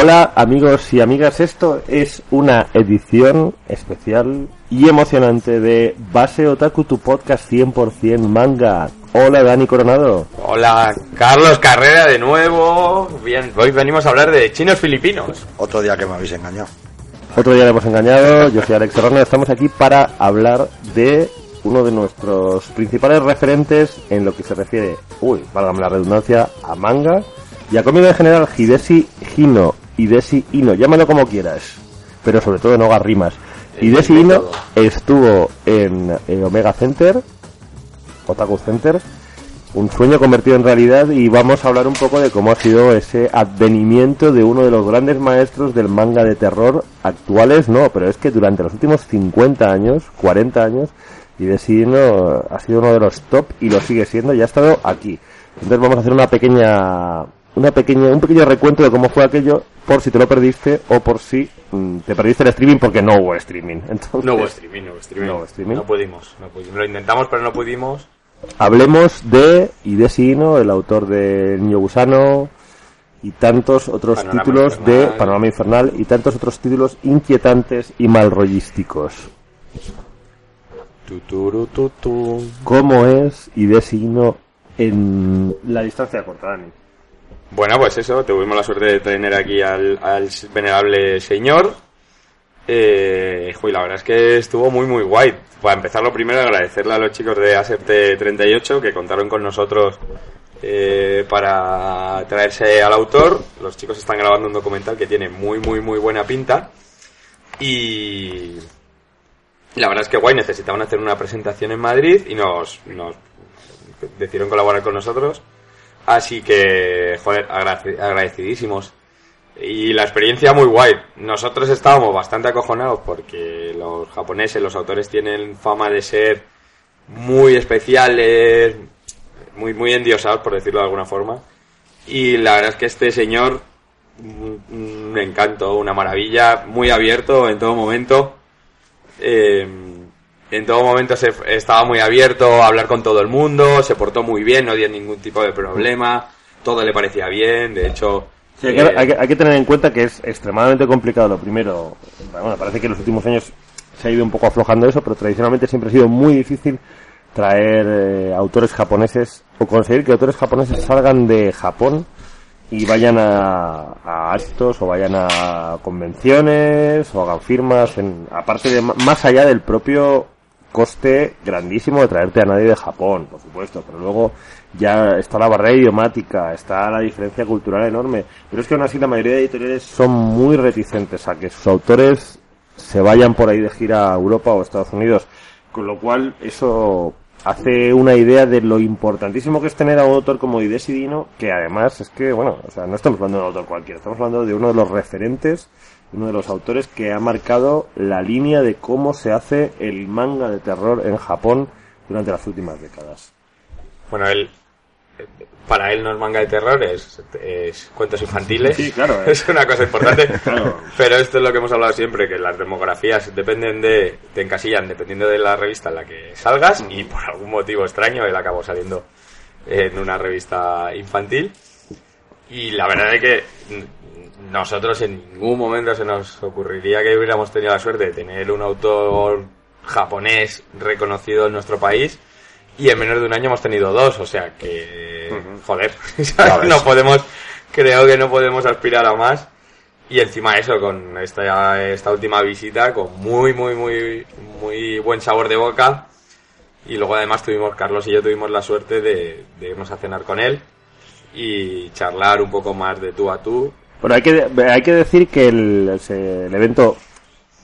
Hola amigos y amigas, esto es una edición especial y emocionante de Base Otaku, tu podcast 100% manga. Hola Dani Coronado. Hola Carlos Carrera de nuevo. Bien, hoy venimos a hablar de chinos filipinos. Otro día que me habéis engañado. Otro día le hemos engañado, yo soy Alex Serrano, estamos aquí para hablar de uno de nuestros principales referentes en lo que se refiere, uy, válgame la redundancia, a manga y a cómic en general, Hidesi Hino, Hidesi Hino, llámalo como quieras, pero sobre todo no hagas rimas. Hidesi Hino estuvo en, en Omega Center, Otaku Center, un sueño convertido en realidad y vamos a hablar un poco de cómo ha sido ese advenimiento de uno de los grandes maestros del manga de terror actuales, no, pero es que durante los últimos 50 años, 40 años, Hidesi Hino ha sido uno de los top y lo sigue siendo y ha estado aquí. Entonces vamos a hacer una pequeña una pequeña, un pequeño recuento de cómo fue aquello, por si te lo perdiste o por si mm, te perdiste el streaming porque no hubo streaming. Entonces, No hubo streaming, no hubo streaming. No hubo streaming. No pudimos, no pudimos. Lo intentamos, pero no pudimos. Hablemos de Hidesi el autor de El Niño Gusano y tantos otros Panorama títulos de. Panorama Infernal y tantos otros títulos inquietantes y malrollísticos. ¿Cómo es Hidesi Hino en la distancia corta, Dani? Bueno, pues eso, tuvimos la suerte de tener aquí al, al venerable señor. Eh, la verdad es que estuvo muy, muy guay. Para empezar, lo primero, agradecerle a los chicos de ASEPT38 que contaron con nosotros eh, para traerse al autor. Los chicos están grabando un documental que tiene muy, muy, muy buena pinta. Y la verdad es que guay, necesitaban hacer una presentación en Madrid y nos, nos decidieron colaborar con nosotros. Así que, joder, agradecidísimos. Y la experiencia muy guay. Nosotros estábamos bastante acojonados porque los japoneses, los autores tienen fama de ser muy especiales, muy, muy endiosados, por decirlo de alguna forma. Y la verdad es que este señor, un, un encanto, una maravilla, muy abierto en todo momento. Eh, en todo momento se, estaba muy abierto a hablar con todo el mundo, se portó muy bien, no dio ningún tipo de problema, todo le parecía bien, de hecho... Sí, hay, que, eh, hay que- hay que tener en cuenta que es extremadamente complicado. Lo primero, bueno, parece que en los últimos años se ha ido un poco aflojando eso, pero tradicionalmente siempre ha sido muy difícil traer eh, autores japoneses o conseguir que autores japoneses salgan de Japón y vayan a, a actos o vayan a convenciones o hagan firmas, en, aparte de más allá del propio coste grandísimo de traerte a nadie de Japón, por supuesto, pero luego ya está la barrera idiomática, está la diferencia cultural enorme, pero es que aún así la mayoría de editoriales son muy reticentes a que sus autores se vayan por ahí de gira a Europa o Estados Unidos, con lo cual eso hace una idea de lo importantísimo que es tener a un autor como Hidesi Dino, que además es que, bueno, o sea, no estamos hablando de un autor cualquiera, estamos hablando de uno de los referentes, uno de los autores que ha marcado la línea de cómo se hace el manga de terror en Japón durante las últimas décadas. Bueno, él, para él no es manga de terror, es, es cuentos infantiles. Sí, claro, eh. Es una cosa importante. Claro. Pero esto es lo que hemos hablado siempre, que las demografías dependen de, te encasillan dependiendo de la revista en la que salgas y por algún motivo extraño él acabó saliendo en una revista infantil. Y la verdad es que nosotros en ningún momento se nos ocurriría que hubiéramos tenido la suerte de tener un autor japonés reconocido en nuestro país y en menos de un año hemos tenido dos, o sea que, joder, no podemos, creo que no podemos aspirar a más. Y encima eso, con esta, esta última visita, con muy, muy, muy, muy buen sabor de boca. Y luego además tuvimos, Carlos y yo tuvimos la suerte de, de irnos a cenar con él y charlar un poco más de tú a tú. Bueno, hay que, hay que decir que el, el evento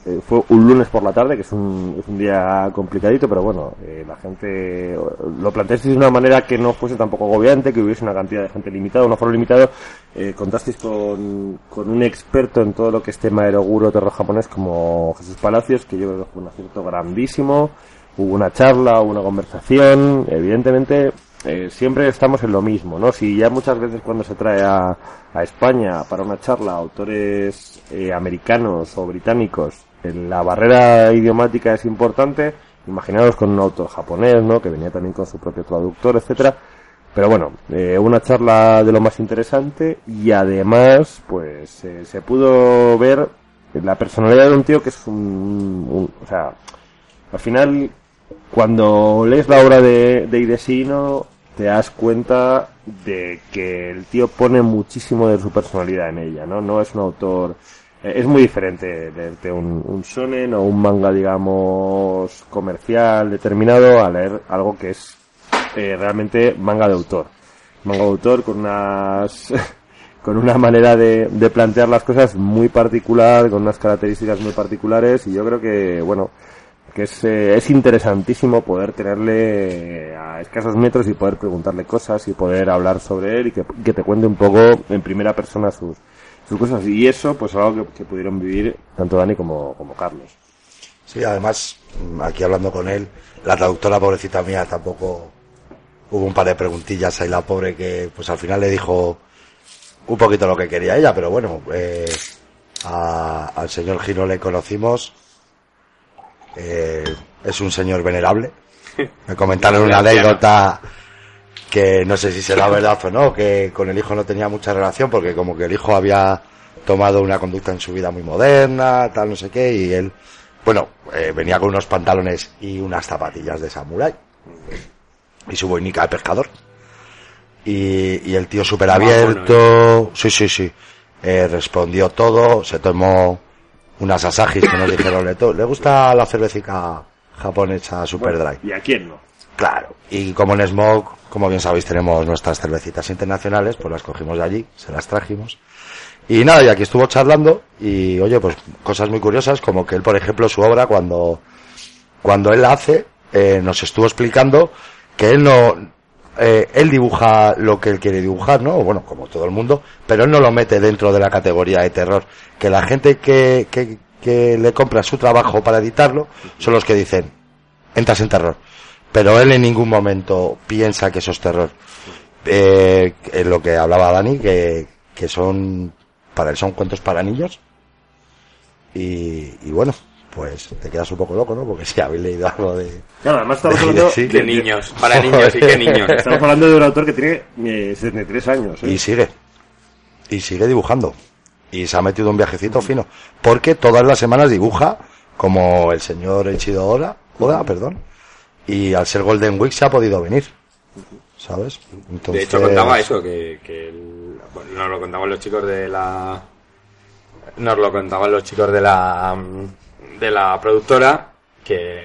eh, fue un lunes por la tarde, que es un, es un día complicadito, pero bueno, eh, la gente lo planteasteis de una manera que no fuese tampoco agobiante, que hubiese una cantidad de gente limitada, un aforo limitado. Eh, contasteis con, con un experto en todo lo que es tema eroguro terror japonés como Jesús Palacios, que yo creo que fue un acierto grandísimo. Hubo una charla, hubo una conversación, evidentemente eh, siempre estamos en lo mismo, ¿no? Si ya muchas veces cuando se trae a, España para una charla autores eh, americanos o británicos, eh, la barrera idiomática es importante, imaginaos con un autor japonés, ¿no? Que venía también con su propio traductor, etcétera. pero bueno, eh, una charla de lo más interesante y además, pues eh, se pudo ver la personalidad de un tío que es un, un- o sea, al final, cuando lees la obra de, de Idesino, te das cuenta de que el tío pone muchísimo de su personalidad en ella, ¿no? No es un autor, eh, es muy diferente leerte un, un shonen o un manga, digamos, comercial determinado a leer algo que es eh, realmente manga de autor. Manga de autor con unas con una manera de, de plantear las cosas muy particular, con unas características muy particulares y yo creo que, bueno, que es, eh, es interesantísimo poder tenerle eh, a escasos metros y poder preguntarle cosas y poder hablar sobre él y que, que te cuente un poco en primera persona sus, sus cosas. Y eso, pues algo que, pudieron vivir tanto Dani como, como Carlos. Sí, además, mm, aquí hablando con él, la traductora pobrecita mía tampoco hubo un par de preguntillas ahí la pobre que pues al final le dijo un poquito lo que quería ella, pero bueno, eh, a- al señor Gino le conocimos, eh, es un señor venerable. Me comentaron una anécdota que no sé si será verdad o no, que con el hijo no tenía mucha relación porque como que el hijo había tomado una conducta en su vida muy moderna, tal, no sé qué, y él, bueno, eh, venía con unos pantalones y unas zapatillas de samurái y su boinica de pescador. Y, y el tío súper abierto, sí, sí, sí, eh, respondió todo, se tomó unas asajis que nos dijeron, le, gusta la cervecica japonesa super dry. ¿Y a quién no? Claro. Y como en Smoke, como bien sabéis, tenemos nuestras cervecitas internacionales, pues las cogimos de allí, se las trajimos. Y nada, y aquí estuvo charlando y oye, pues cosas muy curiosas, como que él, por ejemplo, su obra, cuando, cuando él la hace, eh, nos estuvo explicando que él no, eh, él dibuja lo que él quiere dibujar, ¿no? Bueno, como todo el mundo, pero él no lo mete dentro de la categoría de terror. Que la gente que, que, que le compra su trabajo para editarlo son los que dicen, entras en terror. Pero él en ningún momento piensa que eso es terror. Eh, es lo que hablaba Dani, que, que son, para él son cuentos para niños. Y, y bueno, pues te quedas un poco loco, ¿no? Porque si habéis leído algo de... Claro, además estamos de- hablando, sí, De niños, para niños y qué niños. estamos hablando de un autor que tiene eh, 73 años. ¿eh? Y sigue. Y sigue dibujando. Y se ha metido un viajecito fino. Porque todas las semanas dibuja, como el señor Eiichiro Oda, Oda, perdón. Y al ser Golden Week se ha podido venir. ¿Sabes? Entonces, De hecho, contaba eso, que, que el- bueno, nos lo contaban los chicos de la... Nos lo contaban los chicos de la... De la productora, que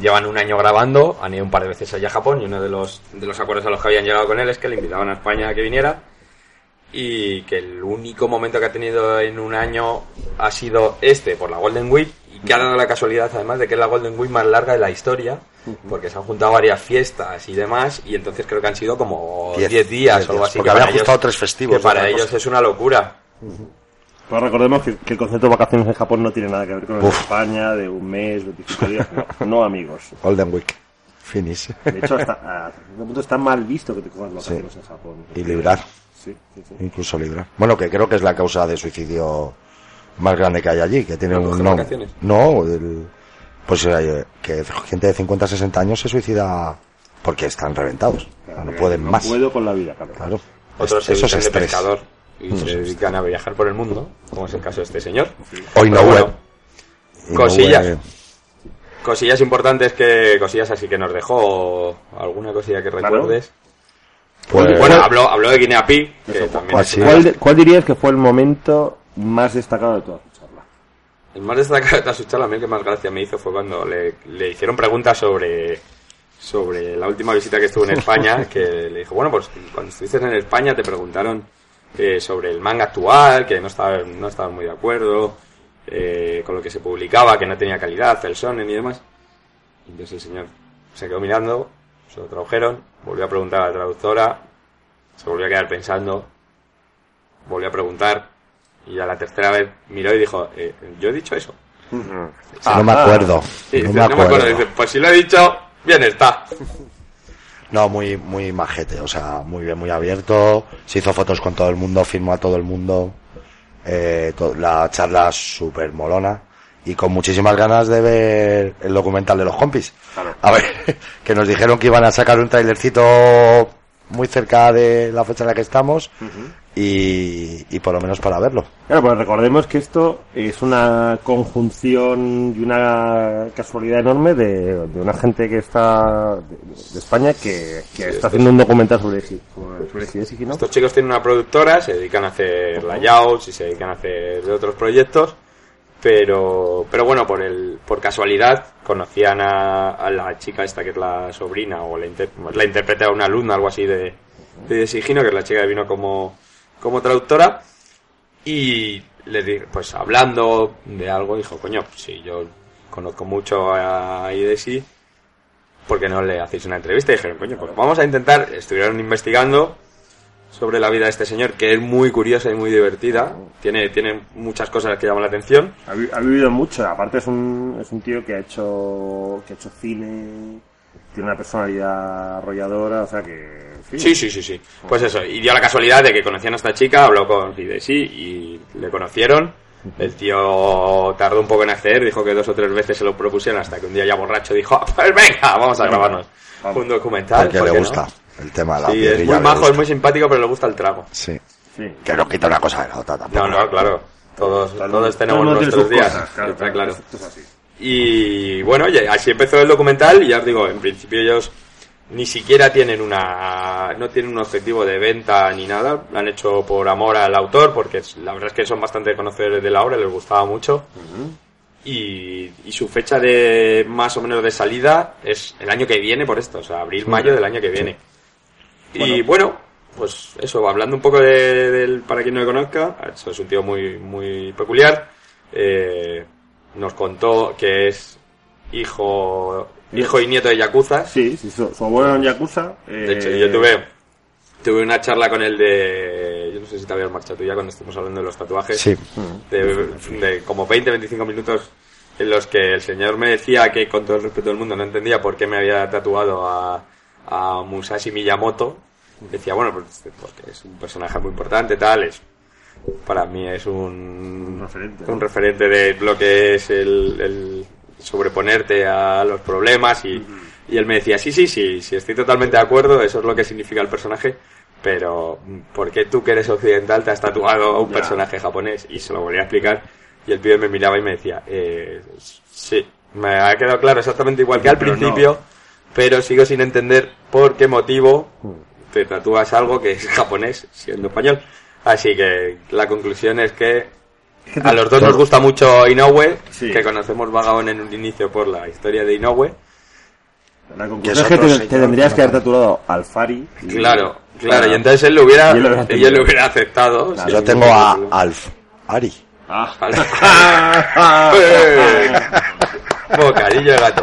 llevan un año grabando, han ido un par de veces allá a Japón, y uno de los, de los acuerdos a los que habían llegado con él es que le invitaban a España a que viniera, y que el único momento que ha tenido en un año ha sido este, por la Golden Week, y que ha dado la casualidad además de que es la Golden Week más larga de la historia, porque se han juntado varias fiestas y demás, y entonces creo que han sido como Diez- 10 días diez o algo así. porque habían ajustado tres festivos, Que para ellos cosa. es una locura. Pues recordemos que, que el concepto de vacaciones en Japón no tiene nada que ver con el de Uf. España, de un mes, 25 días, no, no amigos. Golden Week. Finish. De hecho, hasta, a cierto punto está mal visto que te cojas vacaciones en Japón. Y librar. Sí, sí, sí. Incluso librar. Bueno, que creo que es la causa de suicidio más grande que hay allí, que tiene ¿No un vacaciones? No, el- pues eh, que gente de 50, 60 años se suicida porque están reventados. No pueden más. puedo con la vida, claro. Claro. Otros Eso es estrés. pescador y se dedican a viajar por el mundo, como es el caso de este señor. Hoy no bueno, no cosillas. Cosillas importantes que cosillas así que nos dejó alguna cosilla que Claro. recuerdes. Pues- bueno, habló, habló de Guinea Pig, que también pues ¿Cuál, de- cuál dirías que fue el momento más destacado de toda su charla? El más destacado de toda su charla, a mí el que más gracia me hizo fue cuando le, le hicieron preguntas sobre, sobre la última visita que estuvo en España, que le dijo, bueno, pues cuando estuviste en España te preguntaron eh, sobre el manga actual, que no estaban no estaban muy de acuerdo eh, con lo que se publicaba, que no tenía calidad, el sonen y demás. Y entonces el señor se quedó mirando, se lo tradujeron, volvió a preguntar a la traductora, se volvió a quedar pensando, volvió a preguntar, y a la tercera vez miró y dijo, eh, ¿yo he dicho eso? no me acuerdo. No dice, me acuerdo. Dice, pues si lo he dicho, bien está. No, muy, muy majete, o sea, muy bien, muy abierto. Se hizo fotos con todo el mundo, firmó a todo el mundo. Eh, to- la charla súper molona. Y con muchísimas ganas de ver el documental de los compis. A ver, que nos dijeron que iban a sacar un trailercito muy cerca de la fecha en la que estamos y, y por lo menos para verlo. Claro, pues recordemos que esto es una conjunción y una casualidad enorme de, de una gente que está de, de España que, que está haciendo un documental sobre sí, sobre, sobre Hideki, ¿no? Estos chicos tienen una productora, se dedican a hacer layouts y se dedican a hacer de otros proyectos, pero pero bueno, por el por casualidad conocían a, a la chica esta que es la sobrina o la, inter- la interpreta a una alumna, algo así de, de Sigino, que es la chica que vino como, como traductora, y le di, pues hablando de algo, dijo, coño, pues si yo conozco mucho a Idesi, ¿por qué no le hacéis una entrevista? Y dijeron, coño, pues vamos a intentar, estuvieron investigando sobre la vida de este señor, que es muy curiosa y muy divertida, tiene, tiene muchas cosas que llaman la atención, Ha, vi- ha vivido mucho, aparte es un, es un tío que ha hecho que ha hecho cine, tiene una personalidad arrolladora, o sea que Sí, sí, sí, sí. Pues eso, y dio la casualidad de que conocían a esta chica, habló con Hidesi y le conocieron. El tío tardó un poco en acceder, dijo que dos o tres veces se lo propusieron hasta que un día ya borracho dijo, "Ah, pues venga, vamos a grabarnos Vamos. un documental. Porque ¿por le no?". El tema de la Sí, es muy majo, es muy simpático, pero le gusta el trago. Sí. sí. Que no quita una cosa de la otra tampoco. No, no, claro. Todos, todos tenemos nuestros días. cosas, claro, está claro. esto es así. Y bueno, así empezó el documental y ya os digo, en principio ellos ni siquiera tienen una no tienen un objetivo de venta ni nada, lo han hecho por amor al autor porque la verdad es que son bastante conocedores de la obra, les gustaba mucho. Y, y su fecha de más o menos de salida es el año que viene por esto, o sea, abril, mayo del año que viene. Y bueno, pues eso, hablando un poco de, del, para quien no le conozca, eso es un tío muy, muy peculiar. Eh, nos contó que es hijo, hijo y nieto de Yakuza. Sí, sí, su, su abuelo era un Yakuza. De hecho, eh, yo tuve, tuve una charla con él de, yo no sé si te habías marchado tú ya cuando estuvimos hablando de los tatuajes. Sí. De, de como 20, 25 minutos en los que el señor me decía que con todo el respeto del mundo no entendía por qué me había tatuado a, a Musashi Miyamoto. Decía, bueno, pues porque es un personaje muy importante, tal, es para mí es un, Un referente, un ¿no? referente de lo que es el, el sobreponerte a los problemas y, y él me decía, sí, sí, sí, sí, estoy totalmente de acuerdo, eso es lo que significa el personaje, pero ¿por qué tú que eres occidental te has tatuado a un Ya. personaje japonés? Y se lo volví a explicar y el pibe me miraba y me decía, eh, sí, me ha quedado claro exactamente igual que al Pero no. Pero sigo sin entender por qué motivo te tatúas algo que es japonés siendo español. Así que la conclusión es que a los dos nos gusta mucho Inoue, Sí. que conocemos vagón en un inicio por la historia de Inoue. La conclusión es que te, te tendrías que haber tatuado al Fari. y- Claro, claro, y entonces él lo hubiera, Y él lo lo hubiera aceptado. Claro. Yo tengo a. Alf, Ari. Ah. ¡Eh! Bocadillo de gato.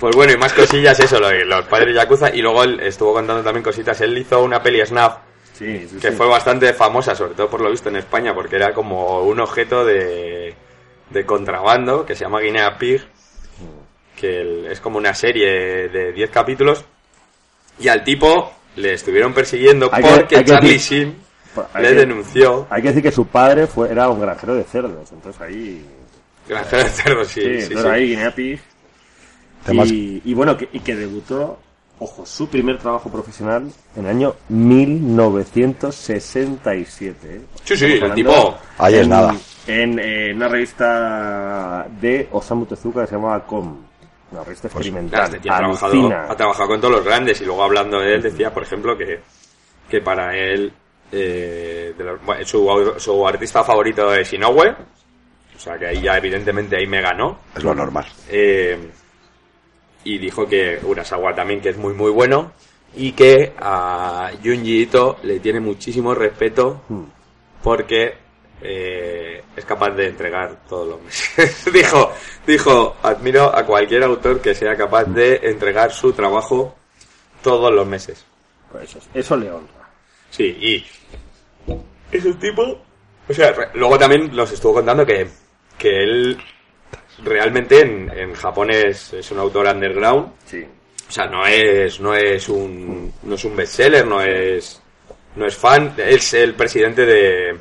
Pues bueno, y más cosillas, eso, lo de los padres Yakuza. Y luego él estuvo contando también cositas. Él hizo una peli Snap Sí, sí, que sí. fue bastante famosa, sobre todo por lo visto en España, porque era como un objeto de, de contrabando que se llama Guinea Pig, que el- es como una serie de 10 capítulos, y al tipo le estuvieron persiguiendo Hay que- porque hay que Charlie decir- Sheen le que- denunció. Hay que decir que su padre fue, era un granjero de cerdos, entonces ahí... Granjero de cerdos, sí, Sí, sí, entonces ahí Guinea Pig. Temas- Y, y bueno, que, y que debutó, ojo, su primer trabajo profesional en el año 1967. ¿eh? Sí, sí, el tipo- Ahí es en- nada. En eh, una revista de Osamu Tezuka que se llamaba Com. Una revista Claro, experimental. este tío ha trabajado, ha trabajado con todos los grandes y luego hablando de él decía, por ejemplo, que, que para él eh, de los- bueno, su, su artista favorito es Inoue, o sea que ahí ya evidentemente ahí me ganó. Es lo normal. Eh, y dijo que Urasawa también que es muy muy bueno y que a Junji Ito le tiene muchísimo respeto Hmm. porque eh, es capaz de entregar todos los meses. dijo, dijo, admiro a cualquier autor que sea capaz de entregar su trabajo todos los meses. Pues eso, eso le honra. Sí, y es un tipo... O sea, luego también nos estuvo contando que, que él realmente en, en Japón es, es un autor underground. Sí. O sea, no es, no es un, no es un bestseller, no es, no es fan. Es el presidente de,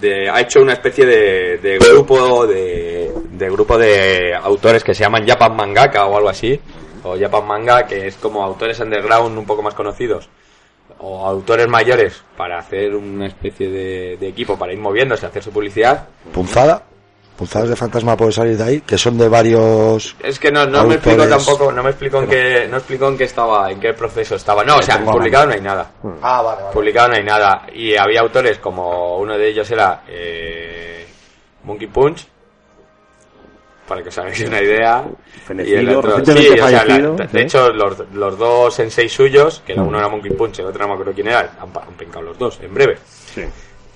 de, ha hecho una especie de, de grupo de, de grupo de autores que se llaman Japan Mangaka o algo así. o Japan Manga, que es como autores underground un poco más conocidos o autores mayores para hacer una especie de, de equipo para ir moviéndose, hacer su publicidad. Punzada. Punzadas de fantasma puede salir de ahí, que son de varios. Es que no, no me explico tampoco, no me explico en qué, no explico en qué estaba, en qué proceso estaba. No, o sea, publicado no hay nada. Ah, vale, vale. Publicado no hay nada. Y había autores como uno de ellos era eh, Monkey Punch, para que os hagáis una idea. Fenecido, Y el otro, sí, o sea, la- de hecho, los, los dos en seis suyos, que uno era Monkey Punch, el otro no me acuerdo quién era, han, han pencado los dos, en breve. Sí.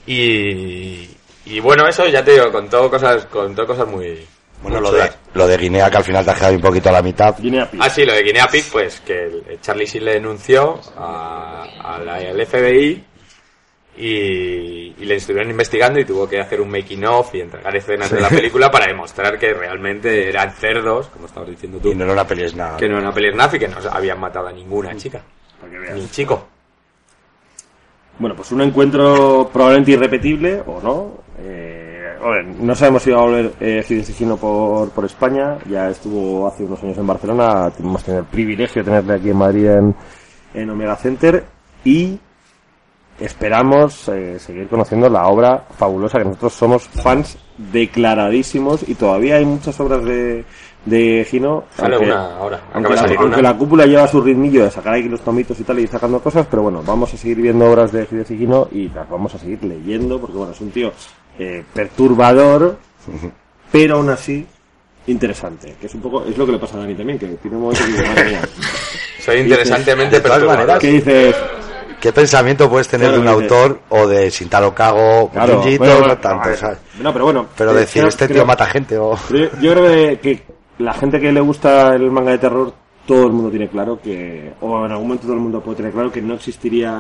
Y, y bueno, eso ya te digo, contó cosas, contó cosas muy... Bueno, lo de, lo de Guinea, que al final te has quedado un poquito a la mitad. Guinea Pig. Ah, sí, lo de Guinea Pig, pues que el- Charlie sí le denunció a, a la- al FBI y, y le estuvieron investigando y tuvo que hacer un making of y entregar escenas de la película para demostrar que realmente eran cerdos, como estabas diciendo tú, Y no era una peli es nada. que no era una peli nazi, que no habían matado a ninguna chica, Para que veas. ni un chico. Bueno, pues un encuentro probablemente irrepetible o no. Eh, no sabemos si va a volver eh, Sigino por, por España. Ya estuvo hace unos años en Barcelona. Hemos tenido el privilegio de tenerle aquí en Madrid en, en Omega Center. Y esperamos eh, seguir conociendo la obra fabulosa que nosotros somos fans declaradísimos y todavía hay muchas obras de, de Gino. Sale aunque- una ahora, aunque, la, salir aunque una. la cúpula lleva su ritmillo de sacar ahí los tomitos y tal y sacando cosas, pero bueno, vamos a seguir viendo obras de Hideo Sigino y las vamos a seguir leyendo porque bueno, es un tío eh, perturbador, pero aún así interesante, que es un poco, es lo que le pasa a Dani también, que tiene un momento que dice, madre mía, Soy interesantemente De todas perturbador. maneras, ¿qué dices? ¿Qué pensamiento puedes tener Claro, de un autor o de Sintaro Kago, Claro, Junjito, bueno, bueno, no tanto, a ver, ¿sabes? No, pero bueno. Pero eh, decir, creo- este tío creo- mata gente o... Yo, yo creo que, la gente que le gusta el manga de terror, todo el mundo tiene claro que, o en algún momento todo el mundo puede tener claro que no existiría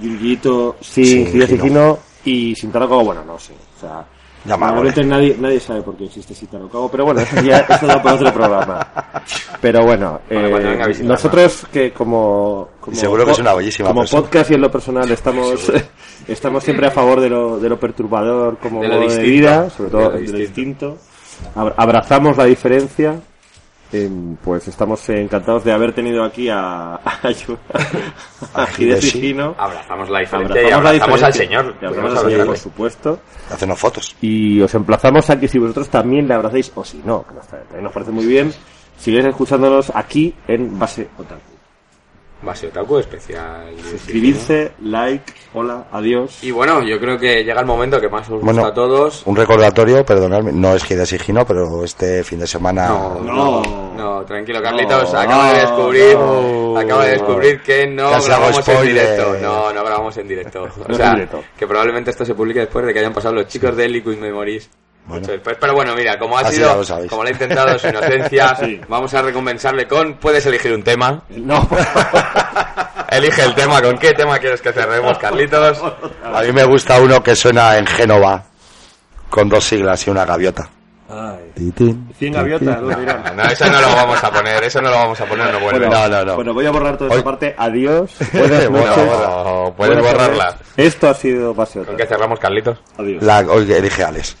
Junjiito sin Sin Hideo y sin Taro Kago, bueno, no sé. O sea, vale. nadie, nadie sabe por qué existe Sintaro Kago, pero bueno, eso ya eso da para otro programa. Pero bueno, Bueno, eh, nosotros que como, como Seguro que es una bellísima como persona. podcast y en lo personal estamos estamos siempre a favor de lo, de lo perturbador como De lo modo de distinto. vida, sobre todo De lo de lo distinto. distinto. Ab- Abrazamos la diferencia. Pues estamos encantados de haber tenido aquí a, a, a Hideshi. Sigino. Abrazamos la diferencia y Abrazamos la abrazamos al señor. Y abrazamos al señor, por supuesto. Hacernos fotos. Y os emplazamos a que si vosotros también le abracéis, o si no, que nos parece muy bien, sigáis escuchándonos aquí en Base Otaku. Base Otaku especial. Suscribirse, like, hola, adiós. Y bueno, yo creo que llega el momento que más os gusta Bueno, a todos. un recordatorio, perdonadme, no es Hideo Sigino, pero este fin de semana... No, No. no, no, tranquilo, Carlitos. No, acaba de descubrir, no. acaba de descubrir que no Casi grabamos en directo. No, no grabamos en directo. O sea, que probablemente esto se publique después de que hayan pasado los chicos de Liquid Memories. Bueno. Mucho después. Pero bueno, mira, como ha Así sido, lo como le ha intentado su inocencia, Sí. vamos a recompensarle con, puedes elegir un tema. No, Elige el tema, ¿con qué tema quieres que cerremos, Carlitos? A mí me gusta uno que suena en Génova, con dos siglas y una gaviota. Titín, 100 gaviotas, ¿dónde irán? No, eso no lo vamos a poner, eso no lo vamos a poner, no vuelve. Bueno, No, no, no. Bueno, voy a borrar toda esta parte. Adiós. Buenas Bueno, noches. No, puedes Buenas borrarla. Esto ha sido Base ¿Con qué cerramos, Carlitos? Adiós. La, oye, elige Alex.